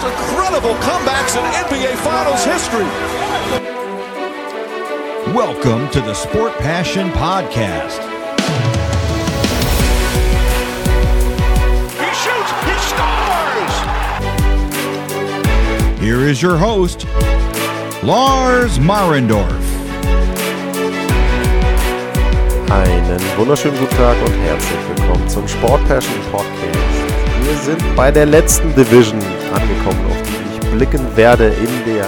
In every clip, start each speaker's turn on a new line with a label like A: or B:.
A: most incredible comebacks in NBA Finals history.
B: Welcome to the Sport Passion Podcast.
A: He shoots, he scores!
B: Here is your host, Lars Marendorf.
C: Einen wunderschönen guten Tag und herzlich willkommen zum Sport Passion Podcast. Wir sind bei der letzten Division angekommen, auf die ich blicken werde in der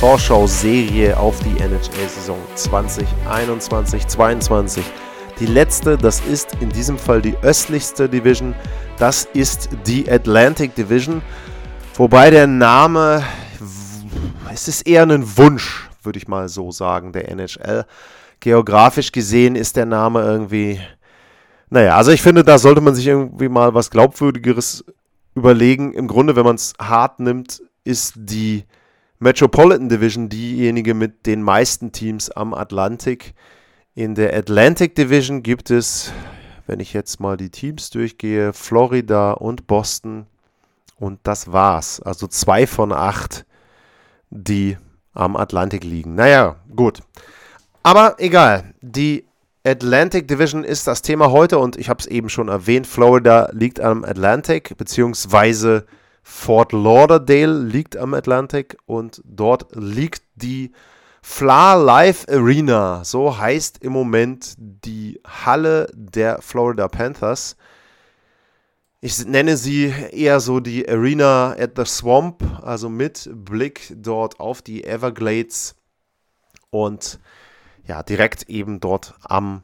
C: Vorschau-Serie auf die NHL-Saison 2021-22. Die letzte, das ist in diesem Fall die östlichste Division, das ist die Atlantic Division. Wobei der Name, es ist eher ein Wunsch, würde ich mal so sagen, der NHL. Geografisch gesehen ist der Name irgendwie naja, also ich finde, da sollte man sich irgendwie mal was Glaubwürdigeres überlegen. Im Grunde, wenn man es hart nimmt, ist die Metropolitan Division diejenige mit den meisten Teams am Atlantik. In der Atlantic Division gibt es, wenn ich jetzt mal die Teams durchgehe, Florida und Boston. Und das war's. Also zwei von acht, die am Atlantik liegen. Naja, gut. Aber egal. Die Atlantic Division ist das Thema heute und ich habe es eben schon erwähnt, Florida liegt am Atlantic, beziehungsweise Fort Lauderdale liegt am Atlantic und dort liegt die Fla Life Arena, so heißt im Moment die Halle der Florida Panthers. Ich nenne sie eher so die Arena at the Swamp, also mit Blick dort auf die Everglades und ja, direkt eben dort am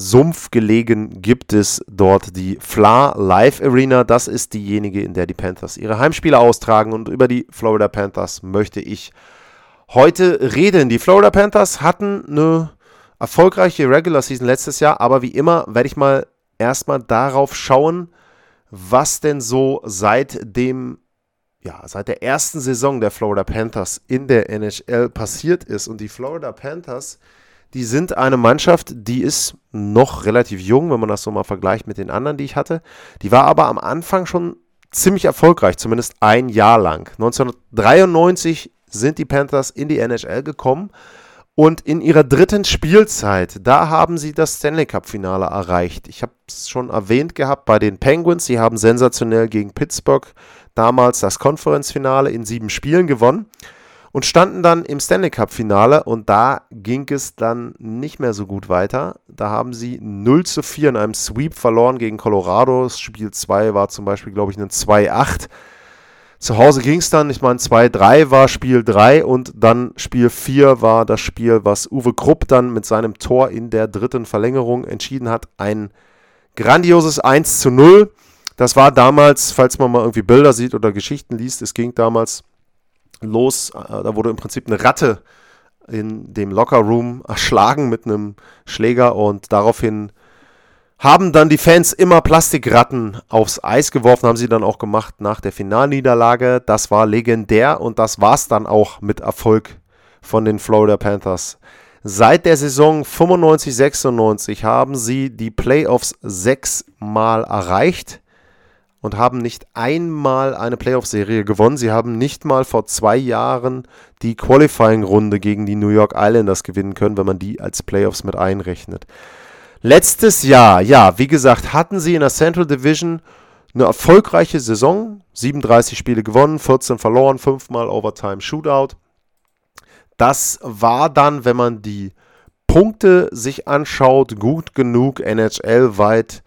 C: Sumpf gelegen gibt es dort die Fla Live Arena. Das ist diejenige, in der die Panthers ihre Heimspiele austragen. Und über die Florida Panthers möchte ich heute reden. Die Florida Panthers hatten eine erfolgreiche Regular Season letztes Jahr, aber wie immer werde ich mal erstmal darauf schauen, was denn so seit dem ja, seit der ersten Saison der Florida Panthers in der NHL passiert ist. Und die Florida Panthers die sind eine Mannschaft, die ist noch relativ jung, wenn man das so mal vergleicht mit den anderen, die ich hatte. Die war aber am Anfang schon ziemlich erfolgreich, zumindest ein Jahr lang. 1993 sind die Panthers in die NHL gekommen und in ihrer dritten Spielzeit, da haben sie das Stanley Cup-Finale erreicht. Ich habe es schon erwähnt gehabt bei den Penguins. Sie haben sensationell gegen Pittsburgh damals das Konferenzfinale in sieben Spielen gewonnen und standen dann im Stanley Cup Finale und da ging es dann nicht mehr so gut weiter. Da haben sie 0 zu 4 in einem Sweep verloren gegen Colorado. Das Spiel 2 war zum Beispiel, glaube ich, ein 2-8. Zu Hause ging es dann, ich meine, 2-3 war Spiel 3 und dann Spiel 4 war das Spiel, was Uwe Krupp dann mit seinem Tor in der dritten Verlängerung entschieden hat. Ein grandioses 1 zu 0. Das war damals, falls man mal irgendwie Bilder sieht oder Geschichten liest, es ging damals los. Äh, da wurde im Prinzip eine Ratte in dem Lockerroom erschlagen mit einem Schläger und daraufhin haben dann die Fans immer Plastikratten aufs Eis geworfen, haben sie dann auch gemacht nach der Finalniederlage. Das war legendär und das war es dann auch mit Erfolg von den Florida Panthers. Seit der Saison 95-96 haben sie die Playoffs sechsmal erreicht und haben nicht einmal eine Playoff-Serie gewonnen. Sie haben nicht mal vor zwei Jahren die Qualifying-Runde gegen die New York Islanders gewinnen können, wenn man die als Playoffs mit einrechnet. Letztes Jahr, ja, wie gesagt, hatten sie in der Central Division eine erfolgreiche Saison. 37 Spiele gewonnen, 14 verloren, 5 mal Overtime Shootout. Das war dann, wenn man die Punkte sich anschaut, gut genug NHL-weit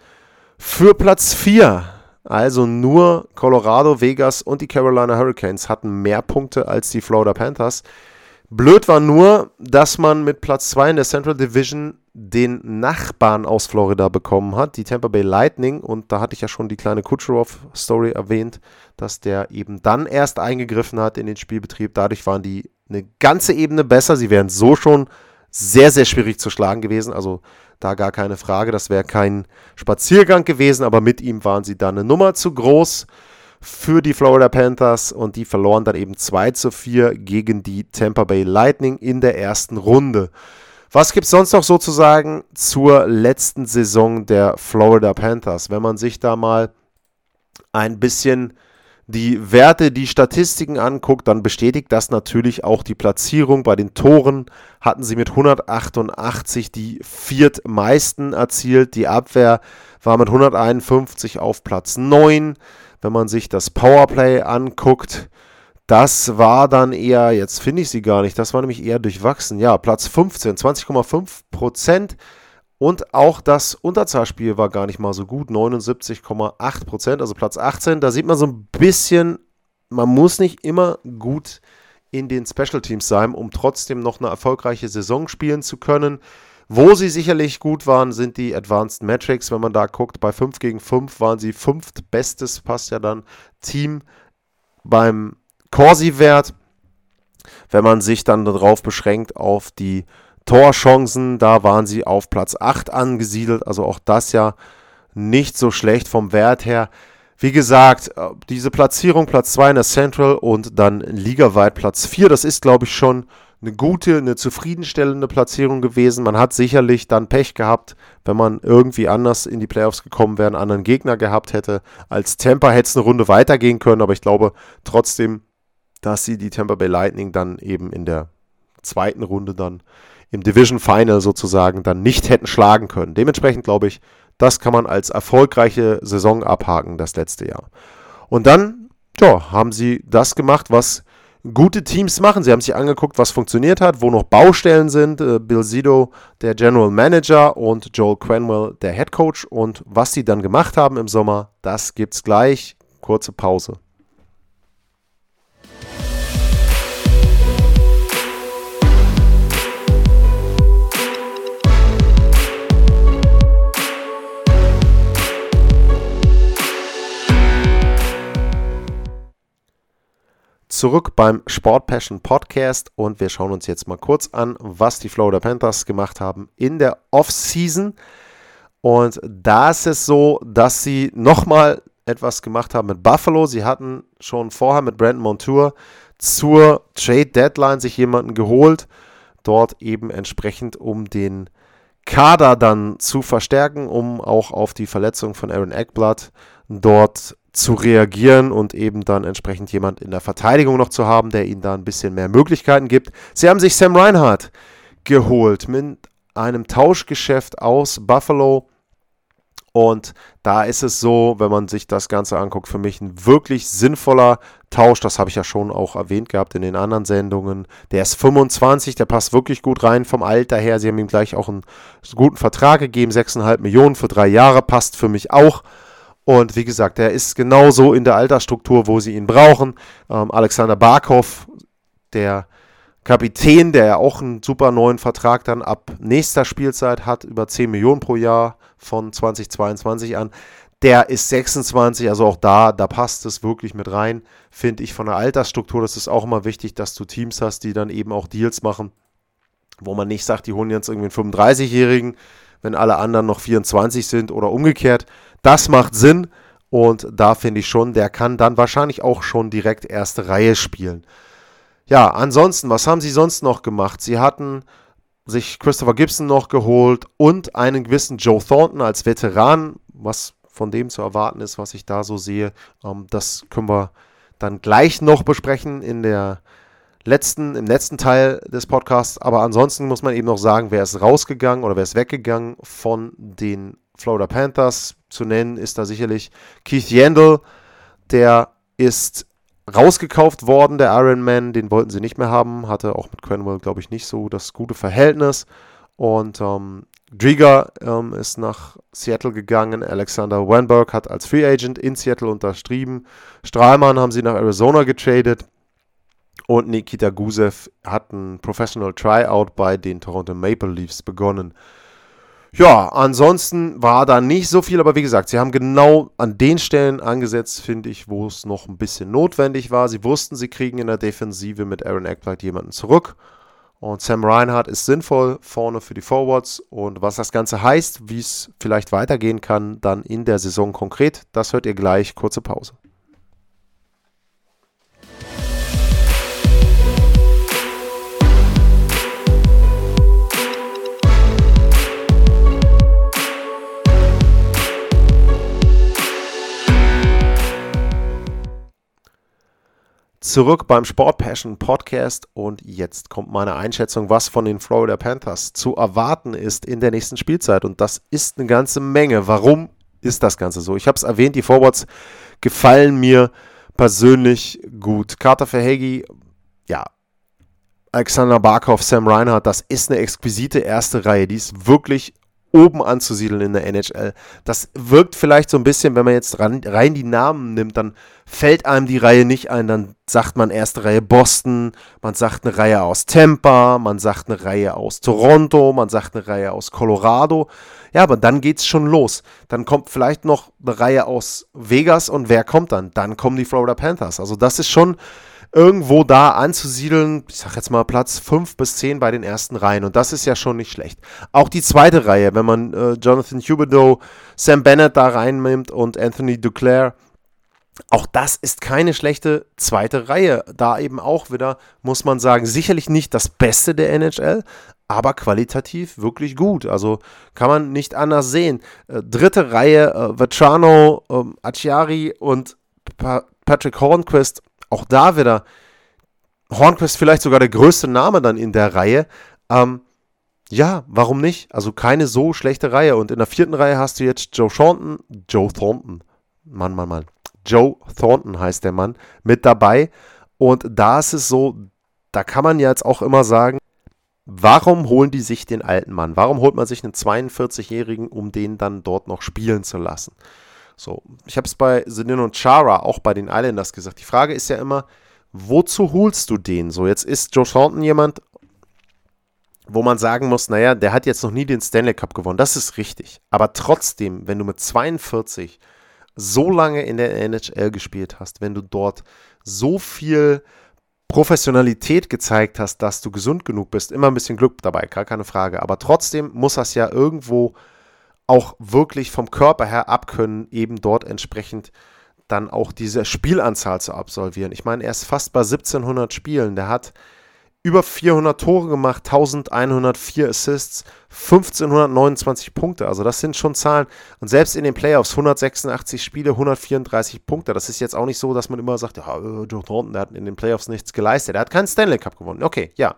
C: für Platz 4 also nur Colorado, Vegas und die Carolina Hurricanes hatten mehr Punkte als die Florida Panthers. Blöd war nur, dass man mit Platz 2 in der Central Division den Nachbarn aus Florida bekommen hat, die Tampa Bay Lightning. Und da hatte ich ja schon die kleine Kucherov-Story erwähnt, dass der eben dann erst eingegriffen hat in den Spielbetrieb. Dadurch waren die eine ganze Ebene besser. Sie wären so schon sehr, sehr schwierig zu schlagen gewesen. Also da gar keine Frage. Das wäre kein Spaziergang gewesen, aber mit ihm waren sie dann eine Nummer zu groß für die Florida Panthers und die verloren dann eben 2 zu 4 gegen die Tampa Bay Lightning in der ersten Runde. Was gibt es sonst noch sozusagen zur letzten Saison der Florida Panthers? Wenn man sich da mal ein bisschen die Werte, die Statistiken anguckt, dann bestätigt das natürlich auch die Platzierung. Bei den Toren hatten sie mit 188 die viertmeisten erzielt. Die Abwehr war mit 151 auf Platz 9. Wenn man sich das Powerplay anguckt, das war dann eher, jetzt finde ich sie gar nicht, das war nämlich eher durchwachsen. Ja, Platz 15, 20,5 Prozent. Und auch das Unterzahlspiel war gar nicht mal so gut, 79,8 Prozent, also Platz 18. Da sieht man so ein bisschen, man muss nicht immer gut in den Special Teams sein, um trotzdem noch eine erfolgreiche Saison spielen zu können. Wo sie sicherlich gut waren, sind die Advanced Metrics. Wenn man da guckt, bei 5 gegen 5 waren sie fünftbestes, passt ja dann, Team beim Corsi-Wert. Wenn man sich dann darauf beschränkt auf die Torchancen, da waren sie auf Platz 8 angesiedelt, also auch das ja nicht so schlecht vom Wert her. Wie gesagt, äh, diese Platzierung, Platz 2 in der Central und dann ligaweit Platz 4, das ist, glaube ich, schon eine gute, eine zufriedenstellende Platzierung gewesen. Man hat sicherlich dann Pech gehabt, wenn man irgendwie anders in die Playoffs gekommen wäre, einen anderen Gegner gehabt hätte. Als Tampa hätte es eine Runde weitergehen können, aber ich glaube trotzdem, dass sie die Tampa Bay Lightning dann eben in der zweiten Runde dann im Division Final sozusagen dann nicht hätten schlagen können. Dementsprechend glaube ich, das kann man als erfolgreiche Saison abhaken, das letzte Jahr. Und dann, ja, haben sie das gemacht, was gute Teams machen. Sie haben sich angeguckt, was funktioniert hat, wo noch Baustellen sind. Äh, Bill Zito, der General Manager und Joel Cranwell, der Head Coach. Und was sie dann gemacht haben im Sommer, das gibt's gleich. Kurze Pause. Zurück beim Sport Passion Podcast und wir schauen uns jetzt mal kurz an, was die Florida Panthers gemacht haben in der Offseason. Und da ist es so, dass sie nochmal etwas gemacht haben mit Buffalo. Sie hatten schon vorher mit Brandon Montour zur Trade Deadline sich jemanden geholt, dort eben entsprechend um den Kader dann zu verstärken, um auch auf die Verletzung von Aaron Eckblatt dort zu reagieren und eben dann entsprechend jemand in der Verteidigung noch zu haben, der ihnen da ein bisschen mehr Möglichkeiten gibt. Sie haben sich Sam Reinhardt geholt mit einem Tauschgeschäft aus Buffalo. Und da ist es so, wenn man sich das Ganze anguckt, für mich ein wirklich sinnvoller Tausch. Das habe ich ja schon auch erwähnt gehabt in den anderen Sendungen. Der ist 25, der passt wirklich gut rein vom Alter her. Sie haben ihm gleich auch einen guten Vertrag gegeben, 6,5 Millionen für drei Jahre, passt für mich auch. Und wie gesagt, er ist genauso in der Altersstruktur, wo sie ihn brauchen. Ähm, Alexander Barkov, der Kapitän, der ja auch einen super neuen Vertrag dann ab nächster Spielzeit hat, über 10 Millionen pro Jahr von 2022 an. Der ist 26, also auch da, da passt es wirklich mit rein, finde ich von der Altersstruktur. Das ist auch immer wichtig, dass du Teams hast, die dann eben auch Deals machen, wo man nicht sagt, die holen jetzt irgendwie einen 35-Jährigen, wenn alle anderen noch 24 sind oder umgekehrt. Das macht Sinn und da finde ich schon, der kann dann wahrscheinlich auch schon direkt erste Reihe spielen. Ja, ansonsten, was haben sie sonst noch gemacht? Sie hatten sich Christopher Gibson noch geholt und einen gewissen Joe Thornton als Veteran, was von dem zu erwarten ist, was ich da so sehe. Ähm, das können wir dann gleich noch besprechen in der letzten, im letzten Teil des Podcasts. Aber ansonsten muss man eben noch sagen, wer ist rausgegangen oder wer ist weggegangen von den Florida Panthers. Zu nennen ist da sicherlich Keith Yandel, der ist rausgekauft worden, der Iron Man, den wollten sie nicht mehr haben, hatte auch mit Cranwell, glaube ich, nicht so das gute Verhältnis. Und ähm, Drieger ähm, ist nach Seattle gegangen. Alexander Wenberg hat als Free Agent in Seattle unterschrieben. Strahlmann haben sie nach Arizona getradet. Und Nikita Gusev hat ein Professional Tryout bei den Toronto Maple Leafs begonnen. Ja, ansonsten war da nicht so viel, aber wie gesagt, sie haben genau an den Stellen angesetzt, finde ich, wo es noch ein bisschen notwendig war. Sie wussten, sie kriegen in der Defensive mit Aaron Eckblad jemanden zurück. Und Sam Reinhardt ist sinnvoll vorne für die Forwards. Und was das Ganze heißt, wie es vielleicht weitergehen kann, dann in der Saison konkret, das hört ihr gleich. Kurze Pause. Zurück beim Sport Passion Podcast und jetzt kommt meine Einschätzung, was von den Florida Panthers zu erwarten ist in der nächsten Spielzeit. Und das ist eine ganze Menge. Warum ist das Ganze so? Ich habe es erwähnt, die Forwards gefallen mir persönlich gut. Carter Verhegi, ja, Alexander Barkov, Sam Reinhardt, das ist eine exquisite erste Reihe. Die ist wirklich oben anzusiedeln in der NHL. Das wirkt vielleicht so ein bisschen, wenn man jetzt ran, rein die Namen nimmt, dann fällt einem die Reihe nicht ein. Dann sagt man erste Reihe Boston, man sagt eine Reihe aus Tampa, man sagt eine Reihe aus Toronto, man sagt eine Reihe aus Colorado. Ja, aber dann geht's schon los. Dann kommt vielleicht noch eine Reihe aus Vegas und wer kommt dann? Dann kommen die Florida Panthers. Also das ist schon irgendwo da anzusiedeln, ich sag jetzt mal Platz 5 bis 10 bei den ersten Reihen und das ist ja schon nicht schlecht. Auch die zweite Reihe, wenn man äh, Jonathan Huberdeau, Sam Bennett da reinnimmt und Anthony Duclair, auch das ist keine schlechte zweite Reihe. Da eben auch wieder, muss man sagen, sicherlich nicht das Beste der NHL, aber qualitativ wirklich gut. Also kann man nicht anders sehen. Äh, dritte Reihe, äh, Vachano, äh, Acciari und pa Patrick Hornquist auch da wieder Hornquist vielleicht sogar der größte Name dann in der Reihe. Ähm, ja, warum nicht? Also keine so schlechte Reihe. Und in der vierten Reihe hast du jetzt Joe Thornton, Joe Thornton, Mann, Mann, Mann. Joe Thornton heißt der Mann, mit dabei. Und da ist es so, da kann man jetzt auch immer sagen, warum holen die sich den alten Mann? Warum holt man sich einen 42-Jährigen, um den dann dort noch spielen zu lassen? So, ich habe es bei Zenin und Chara, auch bei den Islanders gesagt. Die Frage ist ja immer, wozu holst du den? So, jetzt ist Joe Thornton jemand, wo man sagen muss, naja, der hat jetzt noch nie den Stanley Cup gewonnen. Das ist richtig. Aber trotzdem, wenn du mit 42 so lange in der NHL gespielt hast, wenn du dort so viel Professionalität gezeigt hast, dass du gesund genug bist, immer ein bisschen Glück dabei, gar keine Frage. Aber trotzdem muss das ja irgendwo auch wirklich vom Körper her abkönnen, eben dort entsprechend dann auch diese Spielanzahl zu absolvieren. Ich meine, er ist fast bei 1700 Spielen. Der hat über 400 Tore gemacht, 1104 Assists, 1529 Punkte. Also das sind schon Zahlen. Und selbst in den Playoffs 186 Spiele, 134 Punkte. Das ist jetzt auch nicht so, dass man immer sagt, ja, äh, Joe Thornton, der hat in den Playoffs nichts geleistet. Er hat keinen Stanley Cup gewonnen. Okay, ja.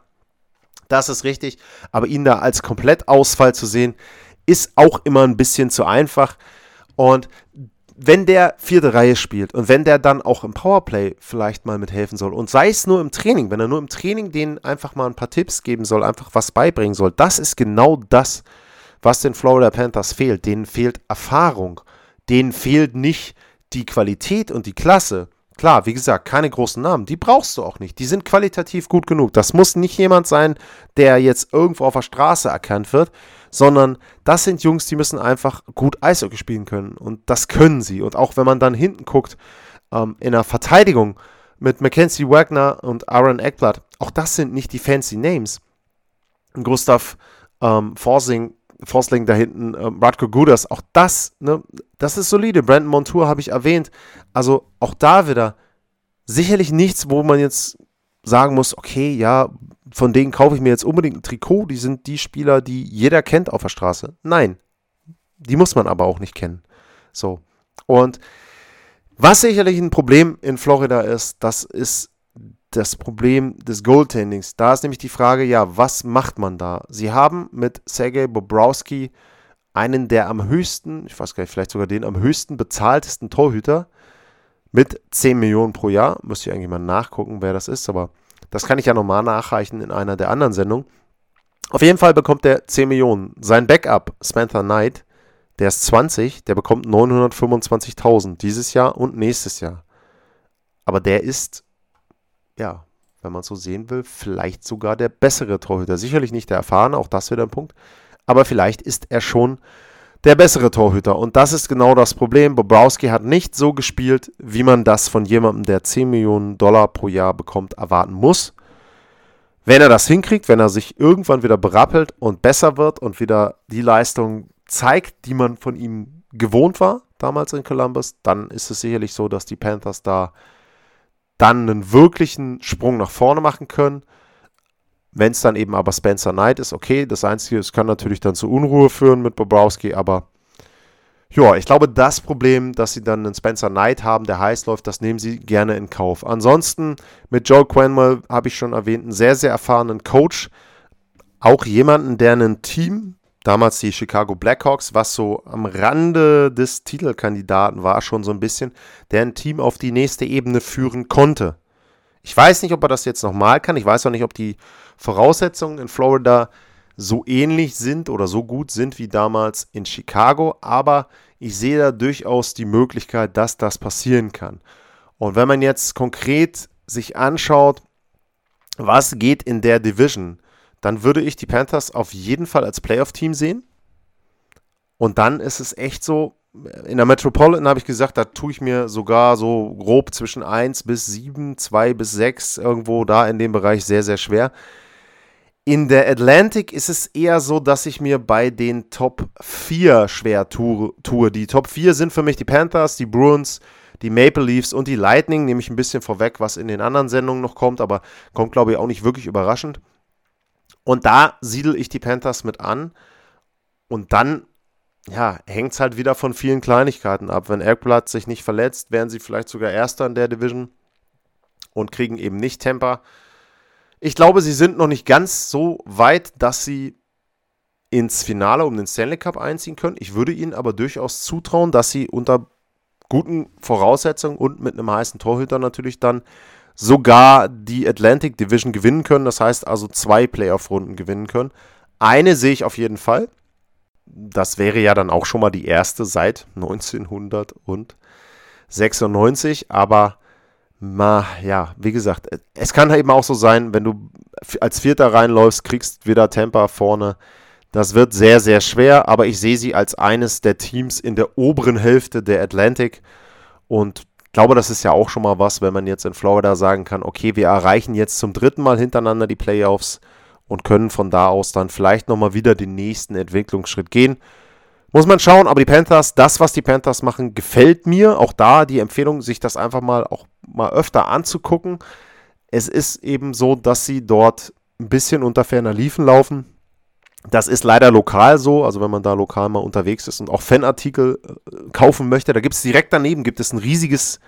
C: Das ist richtig. Aber ihn da als Komplettausfall zu sehen, ist auch immer ein bisschen zu einfach. Und wenn der vierte Reihe spielt und wenn der dann auch im Powerplay vielleicht mal mithelfen soll und sei es nur im Training, wenn er nur im Training denen einfach mal ein paar Tipps geben soll, einfach was beibringen soll, das ist genau das, was den Florida Panthers fehlt. Denen fehlt Erfahrung, denen fehlt nicht die Qualität und die Klasse. Klar, wie gesagt, keine großen Namen, die brauchst du auch nicht. Die sind qualitativ gut genug. Das muss nicht jemand sein, der jetzt irgendwo auf der Straße erkannt wird, sondern das sind Jungs, die müssen einfach gut Eishockey spielen können und das können sie. Und auch wenn man dann hinten guckt, ähm, in der Verteidigung mit Mackenzie Wagner und Aaron Eckblatt, auch das sind nicht die fancy Names. Gustav ähm, Forsing, Forsling da hinten, ähm, Radko Gudas, auch das, ne, das ist solide. Brandon Montour habe ich erwähnt. Also auch da wieder sicherlich nichts, wo man jetzt sagen muss, okay, ja, von denen kaufe ich mir jetzt unbedingt ein Trikot. Die sind die Spieler, die jeder kennt auf der Straße. Nein, die muss man aber auch nicht kennen. So. Und was sicherlich ein Problem in Florida ist, das ist das Problem des Goaltendings. Da ist nämlich die Frage, ja, was macht man da? Sie haben mit Sergei Bobrowski einen der am höchsten, ich weiß gar nicht, vielleicht sogar den am höchsten bezahltesten Torhüter mit 10 Millionen pro Jahr. Müsste ich eigentlich mal nachgucken, wer das ist, aber das kann ich ja nochmal nachreichen in einer der anderen Sendungen. Auf jeden Fall bekommt er 10 Millionen. Sein Backup, Samantha Knight, der ist 20, der bekommt 925.000 dieses Jahr und nächstes Jahr. Aber der ist, ja, wenn man so sehen will, vielleicht sogar der bessere Torhüter. Sicherlich nicht der erfahrene, auch das wieder ein Punkt. Aber vielleicht ist er schon der bessere Torhüter. Und das ist genau das Problem. Bobrowski hat nicht so gespielt, wie man das von jemandem, der 10 Millionen Dollar pro Jahr bekommt, erwarten muss. Wenn er das hinkriegt, wenn er sich irgendwann wieder berappelt und besser wird und wieder die Leistung zeigt, die man von ihm gewohnt war, damals in Columbus, dann ist es sicherlich so, dass die Panthers da dann einen wirklichen Sprung nach vorne machen können. Wenn es dann eben aber Spencer Knight ist, okay, das Einzige, es kann natürlich dann zu Unruhe führen mit Bobrowski, aber Ja, ich glaube, das Problem, dass sie dann einen Spencer Knight haben, der heiß läuft, das nehmen sie gerne in Kauf. Ansonsten mit Joe Quenwell habe ich schon erwähnt, einen sehr, sehr erfahrenen Coach. Auch jemanden, der ein Team, damals die Chicago Blackhawks, was so am Rande des Titelkandidaten war, schon so ein bisschen, der ein Team auf die nächste Ebene führen konnte. Ich weiß nicht, ob er das jetzt nochmal kann. Ich weiß auch nicht, ob die Voraussetzungen in Florida so ähnlich sind oder so gut sind wie damals in Chicago, aber ich sehe da durchaus die Möglichkeit, dass das passieren kann. Und wenn man jetzt konkret sich anschaut, was geht in der Division, dann würde ich die Panthers auf jeden Fall als Playoff-Team sehen. Und dann ist es echt so, in der Metropolitan habe ich gesagt, da tue ich mir sogar so grob zwischen 1 bis 7, 2 bis 6 irgendwo da in dem Bereich sehr, sehr schwer. In der Atlantic ist es eher so, dass ich mir bei den Top 4 schwer tue. Die Top 4 sind für mich die Panthers, die Bruins, die Maple Leafs und die Lightning. Nehme ich ein bisschen vorweg, was in den anderen Sendungen noch kommt, aber kommt, glaube ich, auch nicht wirklich überraschend. Und da siedle ich die Panthers mit an. Und dann, ja, hängt es halt wieder von vielen Kleinigkeiten ab. Wenn Erkblatt sich nicht verletzt, wären sie vielleicht sogar Erster in der Division und kriegen eben nicht Temper. Ich glaube, sie sind noch nicht ganz so weit, dass sie ins Finale um den Stanley Cup einziehen können. Ich würde ihnen aber durchaus zutrauen, dass sie unter guten Voraussetzungen und mit einem heißen Torhüter natürlich dann sogar die Atlantic Division gewinnen können. Das heißt also zwei Playoff-Runden gewinnen können. Eine sehe ich auf jeden Fall. Das wäre ja dann auch schon mal die erste seit 1996. Aber Ma, ja, wie gesagt, es kann eben auch so sein, wenn du als Vierter reinläufst, kriegst wieder Tampa vorne. Das wird sehr, sehr schwer, aber ich sehe sie als eines der Teams in der oberen Hälfte der Atlantic und glaube, das ist ja auch schon mal was, wenn man jetzt in Florida sagen kann, okay, wir erreichen jetzt zum dritten Mal hintereinander die Playoffs und können von da aus dann vielleicht nochmal wieder den nächsten Entwicklungsschritt gehen. Muss man schauen, aber die Panthers, das, was die Panthers machen, gefällt mir. Auch da die Empfehlung, sich das einfach mal auch mal öfter anzugucken. Es ist eben so, dass sie dort ein bisschen unter ferner Liefen laufen. Das ist leider lokal so, also wenn man da lokal mal unterwegs ist und auch Fanartikel äh, kaufen möchte, da gibt es direkt daneben gibt es ein riesiges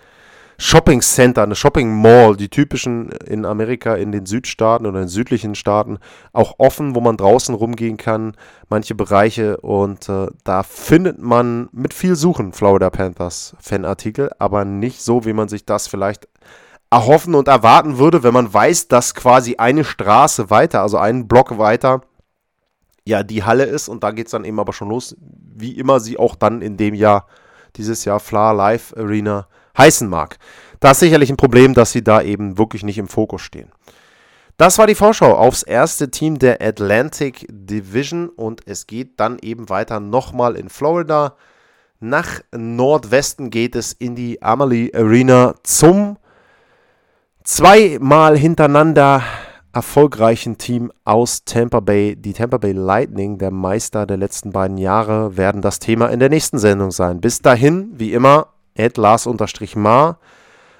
C: Shopping Center, eine Shopping Mall, die typischen in Amerika in den Südstaaten oder in südlichen Staaten auch offen, wo man draußen rumgehen kann, manche Bereiche. Und äh, da findet man mit viel Suchen Florida Panthers Fanartikel, aber nicht so, wie man sich das vielleicht erhoffen und erwarten würde, wenn man weiß, dass quasi eine Straße weiter, also einen Block weiter, ja, die Halle ist. Und da geht es dann eben aber schon los, wie immer sie auch dann in dem Jahr, dieses Jahr Fla Live Arena heißen mag. Da ist sicherlich ein Problem, dass sie da eben wirklich nicht im Fokus stehen. Das war die Vorschau aufs erste Team der Atlantic Division und es geht dann eben weiter nochmal in Florida. Nach Nordwesten geht es in die Amalie Arena zum zweimal hintereinander erfolgreichen Team aus Tampa Bay. Die Tampa Bay Lightning, der Meister der letzten beiden Jahre, werden das Thema in der nächsten Sendung sein. Bis dahin, wie immer, Lars-Mar.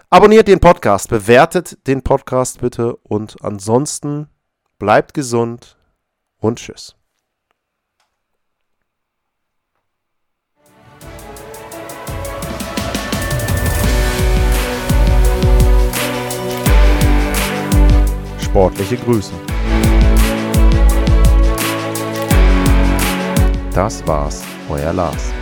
C: Abonniert den Podcast, bewertet den Podcast bitte und ansonsten bleibt gesund und tschüss. Sportliche Grüße. Das war's, euer Lars.